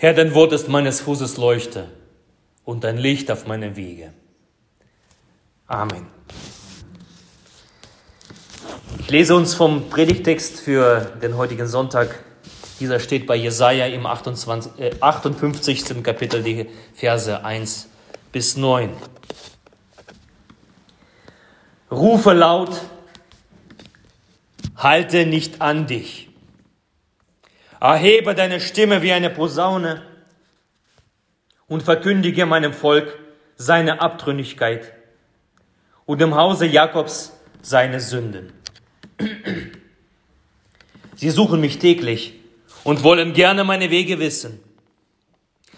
Herr, dein Wort ist meines Fußes Leuchte und ein Licht auf meinem Wege. Amen. Ich lese uns vom Predigtext für den heutigen Sonntag. Dieser steht bei Jesaja im 28, äh, 58. Kapitel, die Verse 1 bis 9. Rufe laut, halte nicht an dich. Erhebe deine Stimme wie eine Posaune und verkündige meinem Volk seine Abtrünnigkeit und im Hause Jakobs seine Sünden. Sie suchen mich täglich und wollen gerne meine Wege wissen,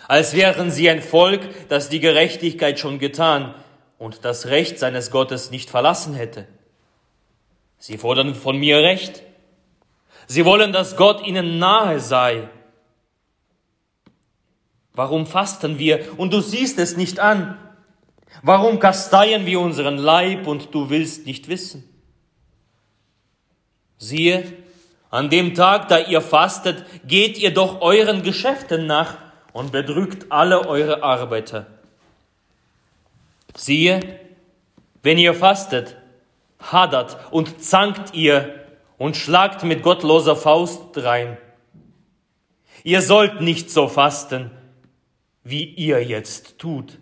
als wären sie ein Volk, das die Gerechtigkeit schon getan und das Recht seines Gottes nicht verlassen hätte. Sie fordern von mir Recht. Sie wollen, dass Gott ihnen nahe sei. Warum fasten wir und du siehst es nicht an? Warum kasteien wir unseren Leib und du willst nicht wissen? Siehe, an dem Tag, da ihr fastet, geht ihr doch euren Geschäften nach und bedrückt alle eure Arbeiter. Siehe, wenn ihr fastet, hadert und zankt ihr und schlagt mit gottloser Faust rein. Ihr sollt nicht so fasten, wie ihr jetzt tut,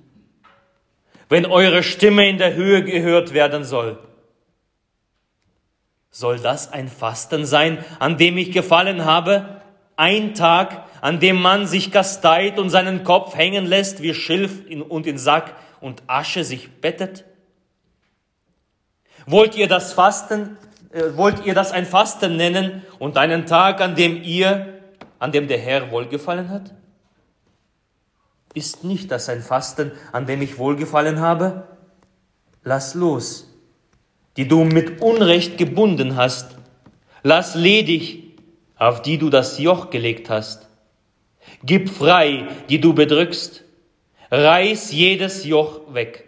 wenn eure Stimme in der Höhe gehört werden soll. Soll das ein Fasten sein, an dem ich gefallen habe? Ein Tag, an dem man sich kasteit und seinen Kopf hängen lässt wie Schilf und in Sack und Asche sich bettet? Wollt ihr das Fasten, wollt ihr das ein Fasten nennen und einen Tag, an dem ihr, an dem der Herr wohlgefallen hat? Ist nicht das ein Fasten, an dem ich wohlgefallen habe? Lass los, die du mit Unrecht gebunden hast. Lass ledig, auf die du das Joch gelegt hast. Gib frei, die du bedrückst reiß jedes Joch weg.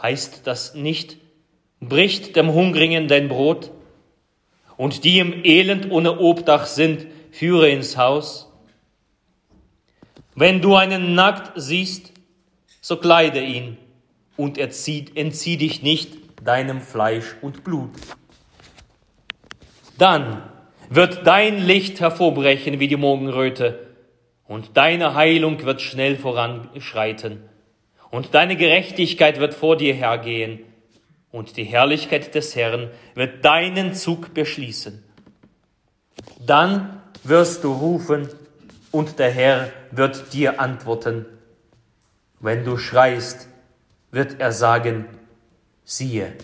Heißt das nicht, bricht dem Hungrigen dein Brot und die im Elend ohne Obdach sind, führe ins Haus? Wenn du einen nackt siehst, so kleide ihn und erzieh, entzieh dich nicht deinem Fleisch und Blut. Dann wird dein Licht hervorbrechen wie die Morgenröte und deine Heilung wird schnell voranschreiten, und deine Gerechtigkeit wird vor dir hergehen, und die Herrlichkeit des Herrn wird deinen Zug beschließen. Dann wirst du rufen, und der Herr wird dir antworten. Wenn du schreist, wird er sagen, siehe,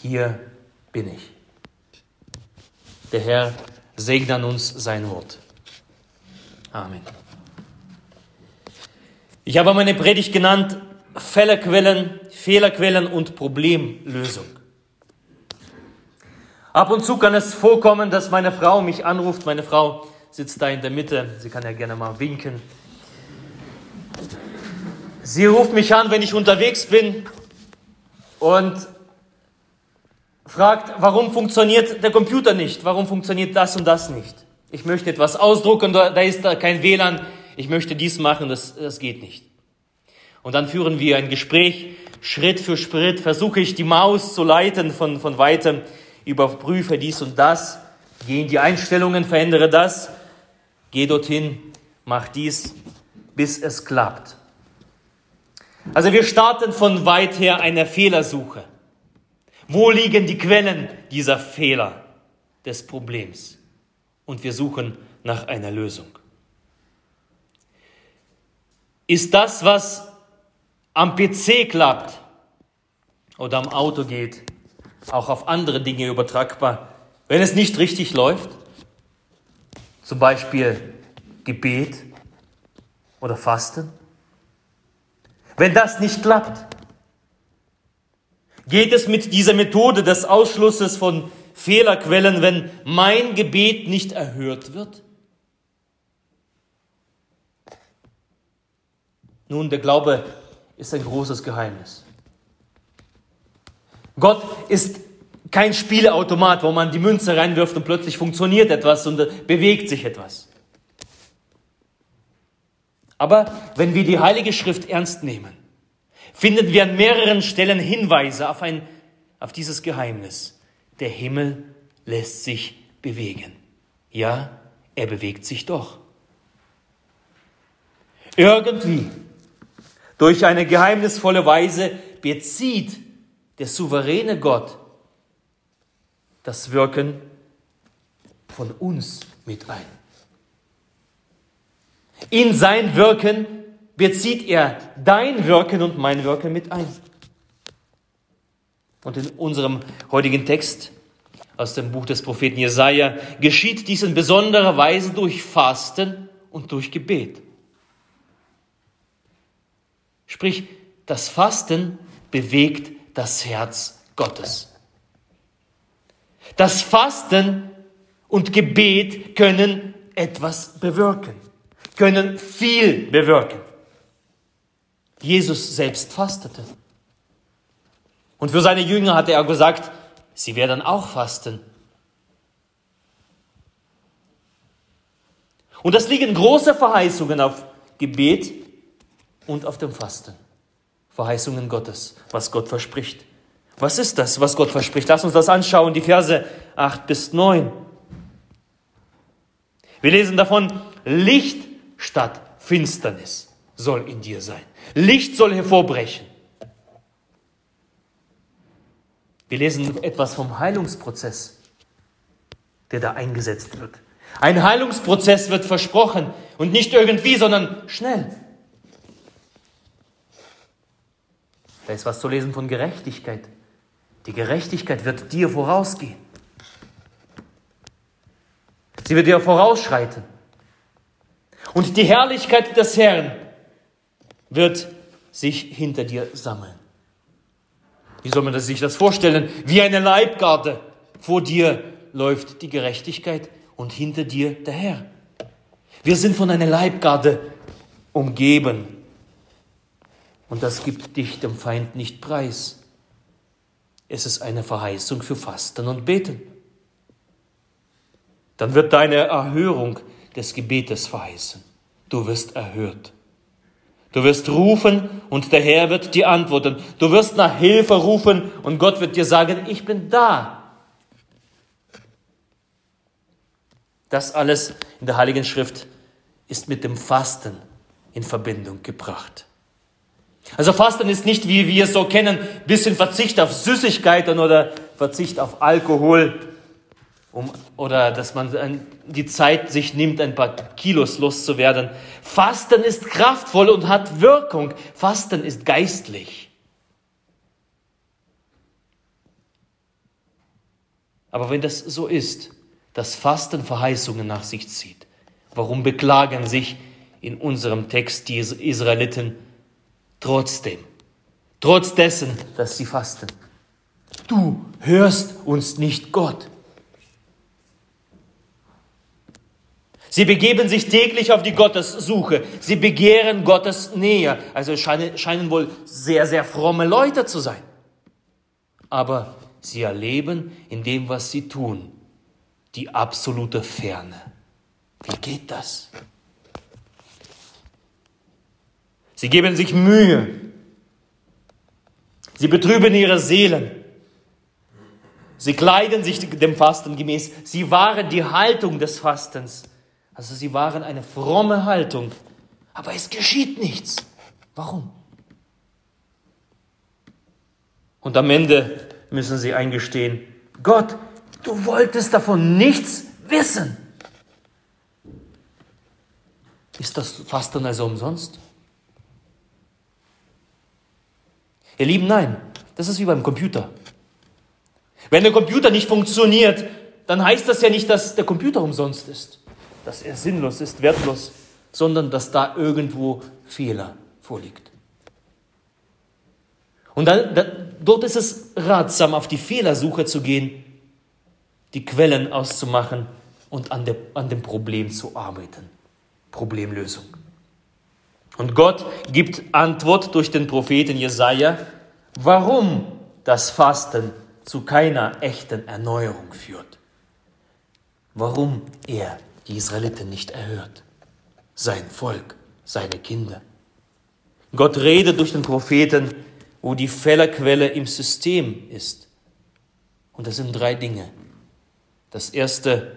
hier bin ich. Der Herr segne uns sein Wort. Amen. Ich habe meine Predigt genannt Fehlerquellen, Fehlerquellen und Problemlösung. Ab und zu kann es vorkommen, dass meine Frau mich anruft. Meine Frau sitzt da in der Mitte. Sie kann ja gerne mal winken. Sie ruft mich an, wenn ich unterwegs bin und fragt, warum funktioniert der Computer nicht? Warum funktioniert das und das nicht? ich möchte etwas ausdrucken, da ist da kein WLAN, ich möchte dies machen, das, das geht nicht. Und dann führen wir ein Gespräch, Schritt für Schritt versuche ich die Maus zu leiten von, von weitem, überprüfe dies und das, gehe in die Einstellungen, verändere das, gehe dorthin, mach dies, bis es klappt. Also wir starten von weit her eine Fehlersuche. Wo liegen die Quellen dieser Fehler des Problems? und wir suchen nach einer Lösung. Ist das, was am PC klappt oder am Auto geht, auch auf andere Dinge übertragbar, wenn es nicht richtig läuft? Zum Beispiel Gebet oder Fasten? Wenn das nicht klappt, geht es mit dieser Methode des Ausschlusses von Fehlerquellen, wenn mein Gebet nicht erhört wird? Nun, der Glaube ist ein großes Geheimnis. Gott ist kein Spieleautomat, wo man die Münze reinwirft und plötzlich funktioniert etwas und bewegt sich etwas. Aber wenn wir die Heilige Schrift ernst nehmen, finden wir an mehreren Stellen Hinweise auf, ein, auf dieses Geheimnis. Der Himmel lässt sich bewegen. Ja, er bewegt sich doch. Irgendwie, durch eine geheimnisvolle Weise, bezieht der souveräne Gott das Wirken von uns mit ein. In sein Wirken bezieht er dein Wirken und mein Wirken mit ein. Und in unserem heutigen Text aus dem Buch des Propheten Jesaja geschieht dies in besonderer Weise durch Fasten und durch Gebet. Sprich, das Fasten bewegt das Herz Gottes. Das Fasten und Gebet können etwas bewirken, können viel bewirken. Jesus selbst fastete. Und für seine Jünger hatte er gesagt, sie werden auch fasten. Und das liegen große Verheißungen auf Gebet und auf dem Fasten. Verheißungen Gottes, was Gott verspricht. Was ist das, was Gott verspricht? Lass uns das anschauen, die Verse 8 bis 9. Wir lesen davon, Licht statt Finsternis soll in dir sein. Licht soll hervorbrechen. Wir lesen etwas vom Heilungsprozess, der da eingesetzt wird. Ein Heilungsprozess wird versprochen und nicht irgendwie, sondern schnell. Da ist was zu lesen von Gerechtigkeit. Die Gerechtigkeit wird dir vorausgehen. Sie wird dir vorausschreiten. Und die Herrlichkeit des Herrn wird sich hinter dir sammeln. Wie soll man sich das vorstellen? Wie eine Leibgarde. Vor dir läuft die Gerechtigkeit und hinter dir der Herr. Wir sind von einer Leibgarde umgeben. Und das gibt dich dem Feind nicht preis. Es ist eine Verheißung für Fasten und Beten. Dann wird deine Erhörung des Gebetes verheißen. Du wirst erhört. Du wirst rufen und der Herr wird dir antworten. Du wirst nach Hilfe rufen und Gott wird dir sagen, ich bin da. Das alles in der Heiligen Schrift ist mit dem Fasten in Verbindung gebracht. Also Fasten ist nicht, wie wir es so kennen, bisschen Verzicht auf Süßigkeiten oder Verzicht auf Alkohol um, oder dass man die Zeit sich nimmt, ein paar Kilos loszuwerden. Fasten ist kraftvoll und hat Wirkung. Fasten ist geistlich. Aber wenn das so ist, dass Fasten Verheißungen nach sich zieht, warum beklagen sich in unserem Text die Israeliten trotzdem, trotz dessen, dass sie fasten? Du hörst uns nicht Gott. Sie begeben sich täglich auf die Gottessuche. Sie begehren Gottes Nähe. Also scheinen, scheinen wohl sehr, sehr fromme Leute zu sein. Aber sie erleben in dem, was sie tun, die absolute Ferne. Wie geht das? Sie geben sich Mühe. Sie betrüben ihre Seelen. Sie kleiden sich dem Fasten gemäß. Sie wahren die Haltung des Fastens. Also sie waren eine fromme Haltung, aber es geschieht nichts. Warum? Und am Ende müssen sie eingestehen, Gott, du wolltest davon nichts wissen. Ist das Fasten also umsonst? Ihr Lieben, nein, das ist wie beim Computer. Wenn der Computer nicht funktioniert, dann heißt das ja nicht, dass der Computer umsonst ist dass er sinnlos ist, wertlos, sondern dass da irgendwo Fehler vorliegt. Und dann, dann, dort ist es ratsam, auf die Fehlersuche zu gehen, die Quellen auszumachen und an, der, an dem Problem zu arbeiten. Problemlösung. Und Gott gibt Antwort durch den Propheten Jesaja, warum das Fasten zu keiner echten Erneuerung führt. Warum er die Israeliten nicht erhört. Sein Volk seine Kinder. Gott redet durch den Propheten, wo die Fehlerquelle im System ist. Und das sind drei Dinge. Das erste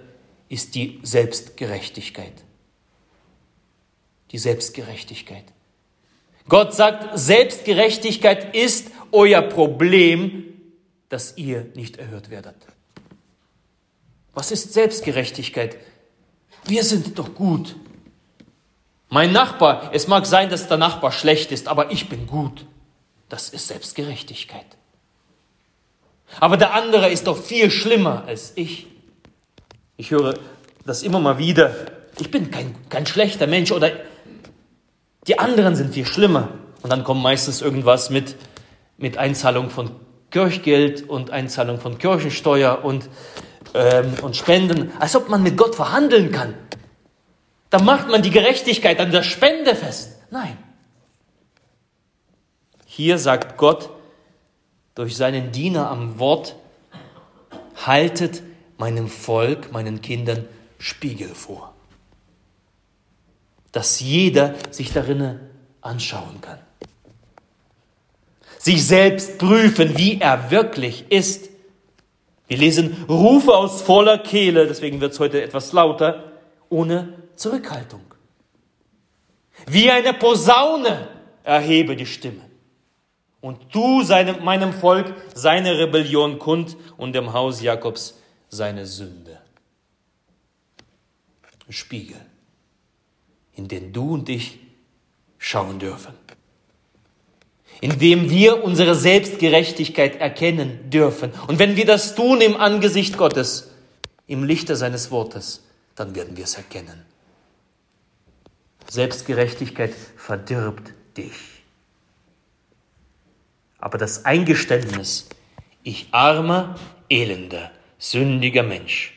ist die Selbstgerechtigkeit. Die Selbstgerechtigkeit. Gott sagt, Selbstgerechtigkeit ist euer Problem, dass ihr nicht erhört werdet. Was ist Selbstgerechtigkeit? Wir sind doch gut. Mein Nachbar, es mag sein, dass der Nachbar schlecht ist, aber ich bin gut. Das ist Selbstgerechtigkeit. Aber der andere ist doch viel schlimmer als ich. Ich höre das immer mal wieder. Ich bin kein, kein schlechter Mensch oder die anderen sind viel schlimmer. Und dann kommt meistens irgendwas mit, mit Einzahlung von Kirchgeld und Einzahlung von Kirchensteuer und, ähm, und Spenden, als ob man mit Gott verhandeln kann. Da macht man die Gerechtigkeit an der Spende fest. Nein. Hier sagt Gott durch seinen Diener am Wort, haltet meinem Volk, meinen Kindern Spiegel vor. Dass jeder sich darin anschauen kann. Sich selbst prüfen, wie er wirklich ist. Wir lesen Rufe aus voller Kehle, deswegen wird es heute etwas lauter, ohne Zurückhaltung. Wie eine Posaune erhebe die Stimme. Und tu seinem, meinem Volk seine Rebellion kund und dem Haus Jakobs seine Sünde. Spiegel, in den du und ich schauen dürfen. In dem wir unsere Selbstgerechtigkeit erkennen dürfen. Und wenn wir das tun im Angesicht Gottes, im Lichte seines Wortes, dann werden wir es erkennen. Selbstgerechtigkeit verdirbt dich. Aber das Eingeständnis, ich armer, elender, sündiger Mensch,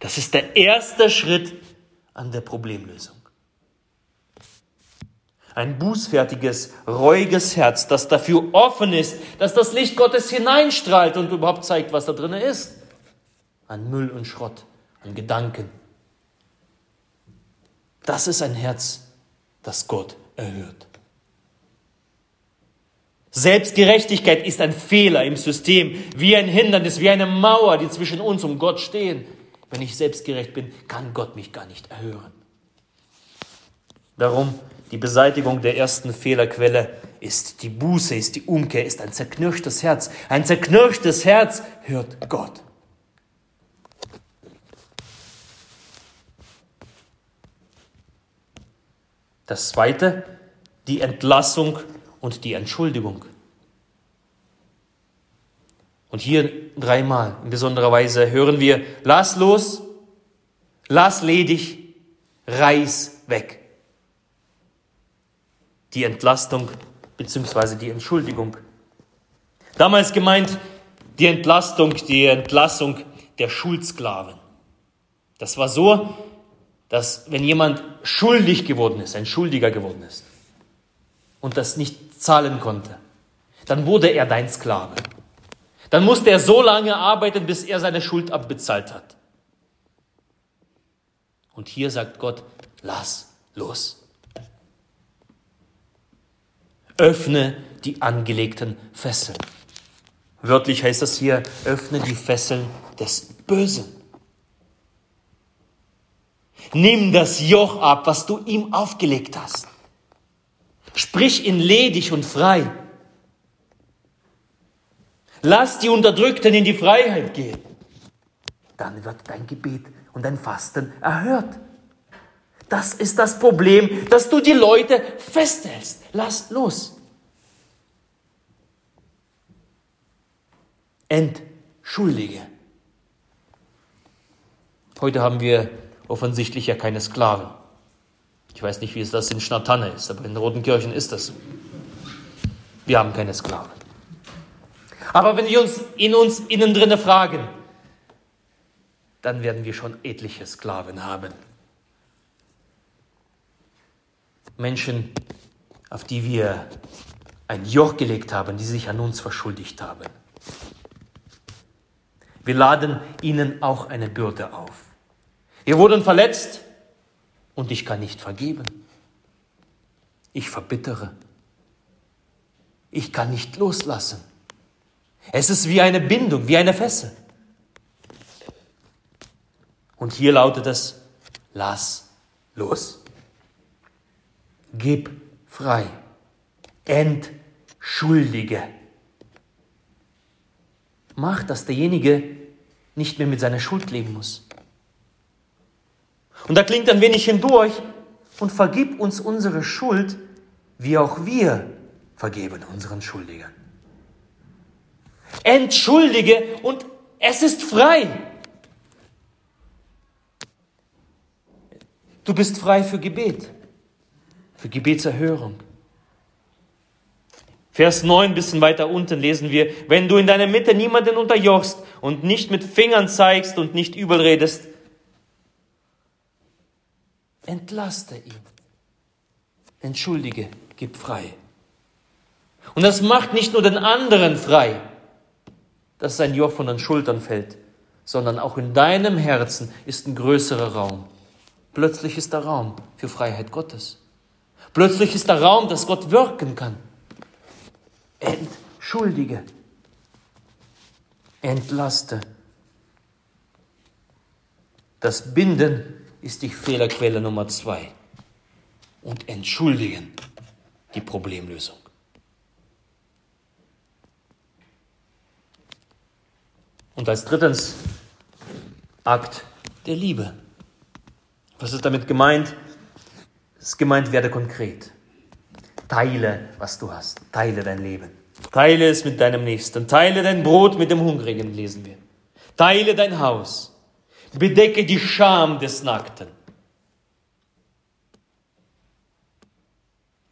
das ist der erste Schritt an der Problemlösung. Ein bußfertiges, reuiges Herz, das dafür offen ist, dass das Licht Gottes hineinstrahlt und überhaupt zeigt, was da drin ist. An Müll und Schrott, an Gedanken. Das ist ein Herz, das Gott erhört. Selbstgerechtigkeit ist ein Fehler im System, wie ein Hindernis, wie eine Mauer, die zwischen uns und Gott stehen. Wenn ich selbstgerecht bin, kann Gott mich gar nicht erhören. Darum die Beseitigung der ersten Fehlerquelle ist die Buße, ist die Umkehr, ist ein zerknirschtes Herz. Ein zerknirschtes Herz hört Gott. Das zweite, die Entlassung und die Entschuldigung. Und hier dreimal in besonderer Weise hören wir, lass los, lass ledig, reiß weg. Die Entlastung bzw. die Entschuldigung. Damals gemeint die Entlastung, die Entlassung der Schuldsklaven. Das war so, dass wenn jemand schuldig geworden ist, ein Schuldiger geworden ist und das nicht zahlen konnte, dann wurde er dein Sklave. Dann musste er so lange arbeiten, bis er seine Schuld abbezahlt hat. Und hier sagt Gott, lass los. Öffne die angelegten Fesseln. Wörtlich heißt das hier, öffne die Fesseln des Bösen. Nimm das Joch ab, was du ihm aufgelegt hast. Sprich ihn ledig und frei. Lass die Unterdrückten in die Freiheit gehen. Dann wird dein Gebet und dein Fasten erhört. Das ist das Problem, dass du die Leute festhältst. Lass los. Entschuldige. Heute haben wir offensichtlich ja keine Sklaven. Ich weiß nicht, wie es das in Schnatanne ist, aber in Rotenkirchen ist das so. Wir haben keine Sklaven. Aber wenn wir uns in uns innen drinne fragen, dann werden wir schon etliche Sklaven haben. Menschen, auf die wir ein Joch gelegt haben, die sich an uns verschuldigt haben. Wir laden ihnen auch eine Bürde auf. Wir wurden verletzt und ich kann nicht vergeben. Ich verbittere. Ich kann nicht loslassen. Es ist wie eine Bindung, wie eine Fessel. Und hier lautet es, lass los. Gib frei. Entschuldige. Mach, dass derjenige nicht mehr mit seiner Schuld leben muss. Und da klingt ein wenig hindurch und vergib uns unsere Schuld, wie auch wir vergeben unseren Schuldigern. Entschuldige und es ist frei. Du bist frei für Gebet, für Gebetserhörung. Vers 9, bisschen weiter unten lesen wir, wenn du in deiner Mitte niemanden unterjochst und nicht mit Fingern zeigst und nicht übel redest, entlaste ihn. Entschuldige, gib frei. Und das macht nicht nur den anderen frei, dass sein Joch von den Schultern fällt, sondern auch in deinem Herzen ist ein größerer Raum. Plötzlich ist der Raum für Freiheit Gottes. Plötzlich ist der Raum, dass Gott wirken kann. Entschuldige. Entlaste. Das Binden ist die Fehlerquelle Nummer zwei. Und entschuldigen die Problemlösung. Und als drittens Akt der Liebe. Was ist damit gemeint? Es ist gemeint, werde konkret. Teile, was du hast. Teile dein Leben. Teile es mit deinem Nächsten. Teile dein Brot mit dem Hungrigen, lesen wir. Teile dein Haus. Bedecke die Scham des Nackten.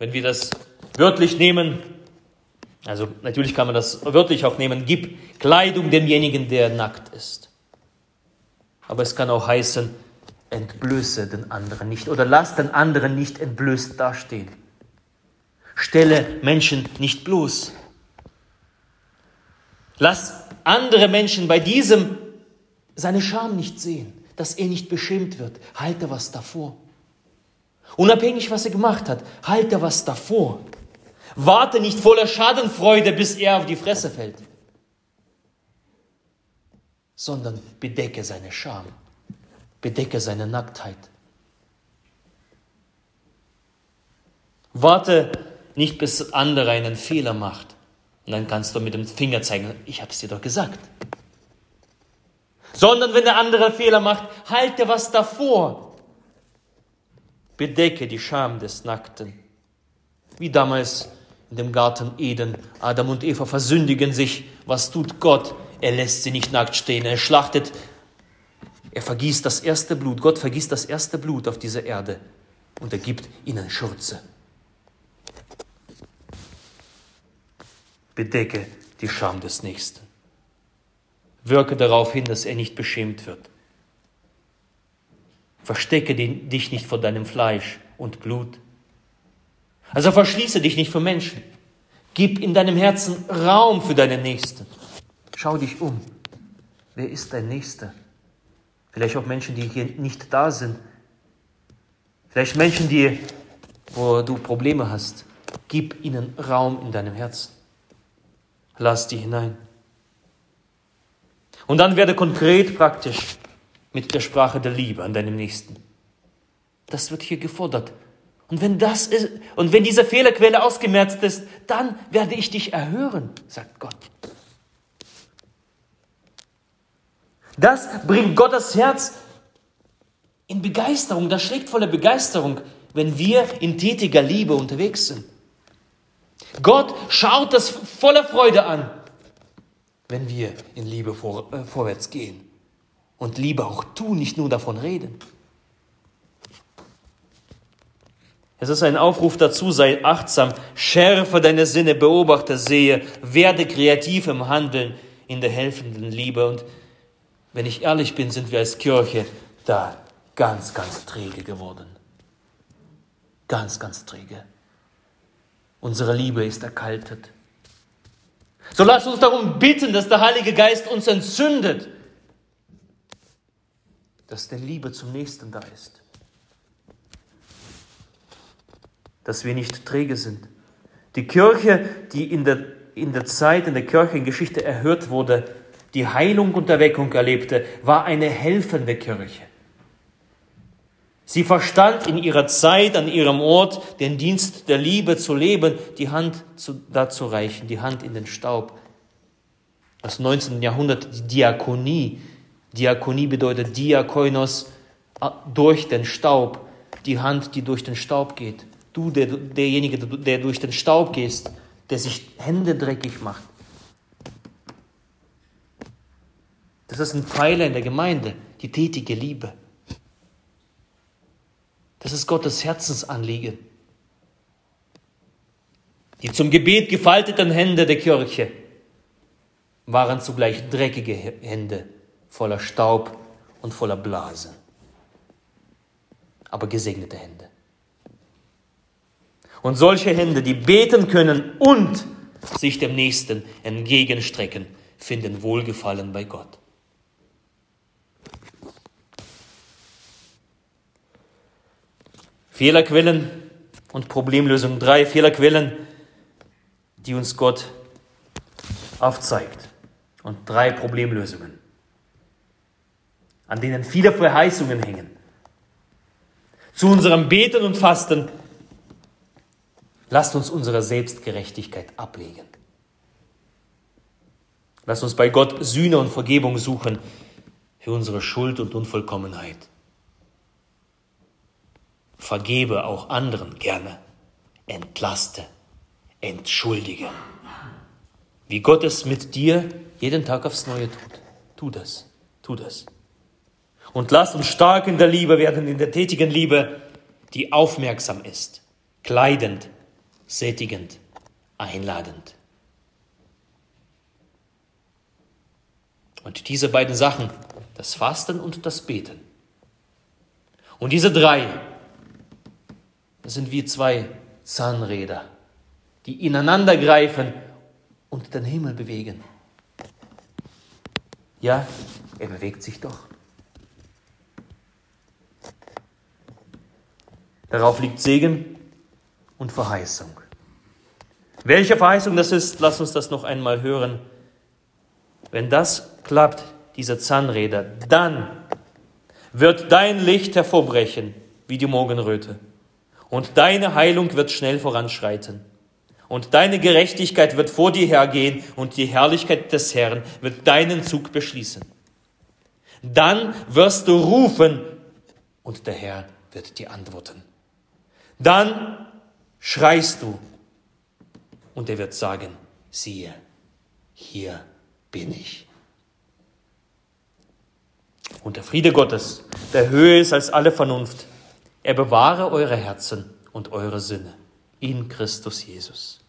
Wenn wir das wörtlich nehmen, also natürlich kann man das wörtlich auch nehmen, gib Kleidung demjenigen, der nackt ist. Aber es kann auch heißen, entblöße den anderen nicht oder lass den anderen nicht entblößt dastehen. Stelle Menschen nicht bloß. Lass andere Menschen bei diesem seine Scham nicht sehen, dass er nicht beschämt wird. Halte was davor. Unabhängig, was er gemacht hat, halte was davor. Warte nicht voller Schadenfreude, bis er auf die Fresse fällt, sondern bedecke seine Scham, bedecke seine Nacktheit. Warte nicht bis andere einen Fehler macht. Und dann kannst du mit dem Finger zeigen, ich habe es dir doch gesagt. Sondern wenn der andere Fehler macht, halte was davor. Bedecke die Scham des Nackten. Wie damals in dem Garten Eden. Adam und Eva versündigen sich. Was tut Gott? Er lässt sie nicht nackt stehen. Er schlachtet. Er vergießt das erste Blut. Gott vergießt das erste Blut auf dieser Erde. Und er gibt ihnen Schürze. Bedecke die Scham des Nächsten. Wirke darauf hin, dass er nicht beschämt wird. Verstecke dich nicht vor deinem Fleisch und Blut. Also verschließe dich nicht vor Menschen. Gib in deinem Herzen Raum für deinen Nächsten. Schau dich um. Wer ist dein Nächster? Vielleicht auch Menschen, die hier nicht da sind. Vielleicht Menschen, die, wo du Probleme hast. Gib ihnen Raum in deinem Herzen. Lass die hinein. Und dann werde konkret praktisch mit der Sprache der Liebe an deinem Nächsten. Das wird hier gefordert. Und wenn das ist, und wenn diese Fehlerquelle ausgemerzt ist, dann werde ich dich erhören, sagt Gott. Das bringt Gottes Herz in Begeisterung, das schlägt voller Begeisterung, wenn wir in tätiger Liebe unterwegs sind. Gott schaut das voller Freude an, wenn wir in Liebe vor, äh, vorwärts gehen und Liebe auch tun, nicht nur davon reden. Es ist ein Aufruf dazu, sei achtsam, schärfe deine Sinne, beobachte, sehe, werde kreativ im Handeln, in der helfenden Liebe. Und wenn ich ehrlich bin, sind wir als Kirche da ganz, ganz träge geworden. Ganz, ganz träge. Unsere Liebe ist erkaltet. So lasst uns darum bitten, dass der Heilige Geist uns entzündet, dass der Liebe zum Nächsten da ist. dass wir nicht träge sind. Die Kirche, die in der, in der Zeit, in der Kirchengeschichte erhört wurde, die Heilung und Erweckung erlebte, war eine helfende Kirche. Sie verstand in ihrer Zeit, an ihrem Ort, den Dienst der Liebe zu leben, die Hand zu, dazu reichen, die Hand in den Staub. Das 19. Jahrhundert die Diakonie. Diakonie bedeutet Diakonos äh, durch den Staub, die Hand, die durch den Staub geht. Du, der, derjenige, der durch den Staub gehst, der sich Hände dreckig macht. Das ist ein Pfeiler in der Gemeinde, die tätige Liebe. Das ist Gottes Herzensanliegen. Die zum Gebet gefalteten Hände der Kirche waren zugleich dreckige Hände voller Staub und voller Blasen, aber gesegnete Hände. Und solche Hände, die beten können und sich dem Nächsten entgegenstrecken, finden Wohlgefallen bei Gott. Fehlerquellen und Problemlösung. Drei Fehlerquellen, die uns Gott aufzeigt. Und drei Problemlösungen, an denen viele Verheißungen hängen. Zu unserem Beten und Fasten lasst uns unsere Selbstgerechtigkeit ablegen. Lasst uns bei Gott Sühne und Vergebung suchen für unsere Schuld und Unvollkommenheit vergebe auch anderen gerne, entlaste, entschuldige. Wie Gott es mit dir jeden Tag aufs Neue tut. Tu das, tu das. Und lass uns stark in der Liebe werden, in der tätigen Liebe, die aufmerksam ist, kleidend, sättigend, einladend. Und diese beiden Sachen, das Fasten und das Beten. Und diese drei das sind wie zwei Zahnräder, die ineinander greifen und den Himmel bewegen. Ja, er bewegt sich doch. Darauf liegt Segen und Verheißung. Welche Verheißung das ist, lass uns das noch einmal hören. Wenn das klappt, diese Zahnräder, dann wird dein Licht hervorbrechen wie die Morgenröte und deine Heilung wird schnell voranschreiten. Und deine Gerechtigkeit wird vor dir hergehen und die Herrlichkeit des Herrn wird deinen Zug beschließen. Dann wirst du rufen und der Herr wird dir antworten. Dann schreist du und er wird sagen, siehe, hier bin ich. Und der Friede Gottes, der höher ist als alle Vernunft, er bewahre eure Herzen und eure Sinne in Christus Jesus.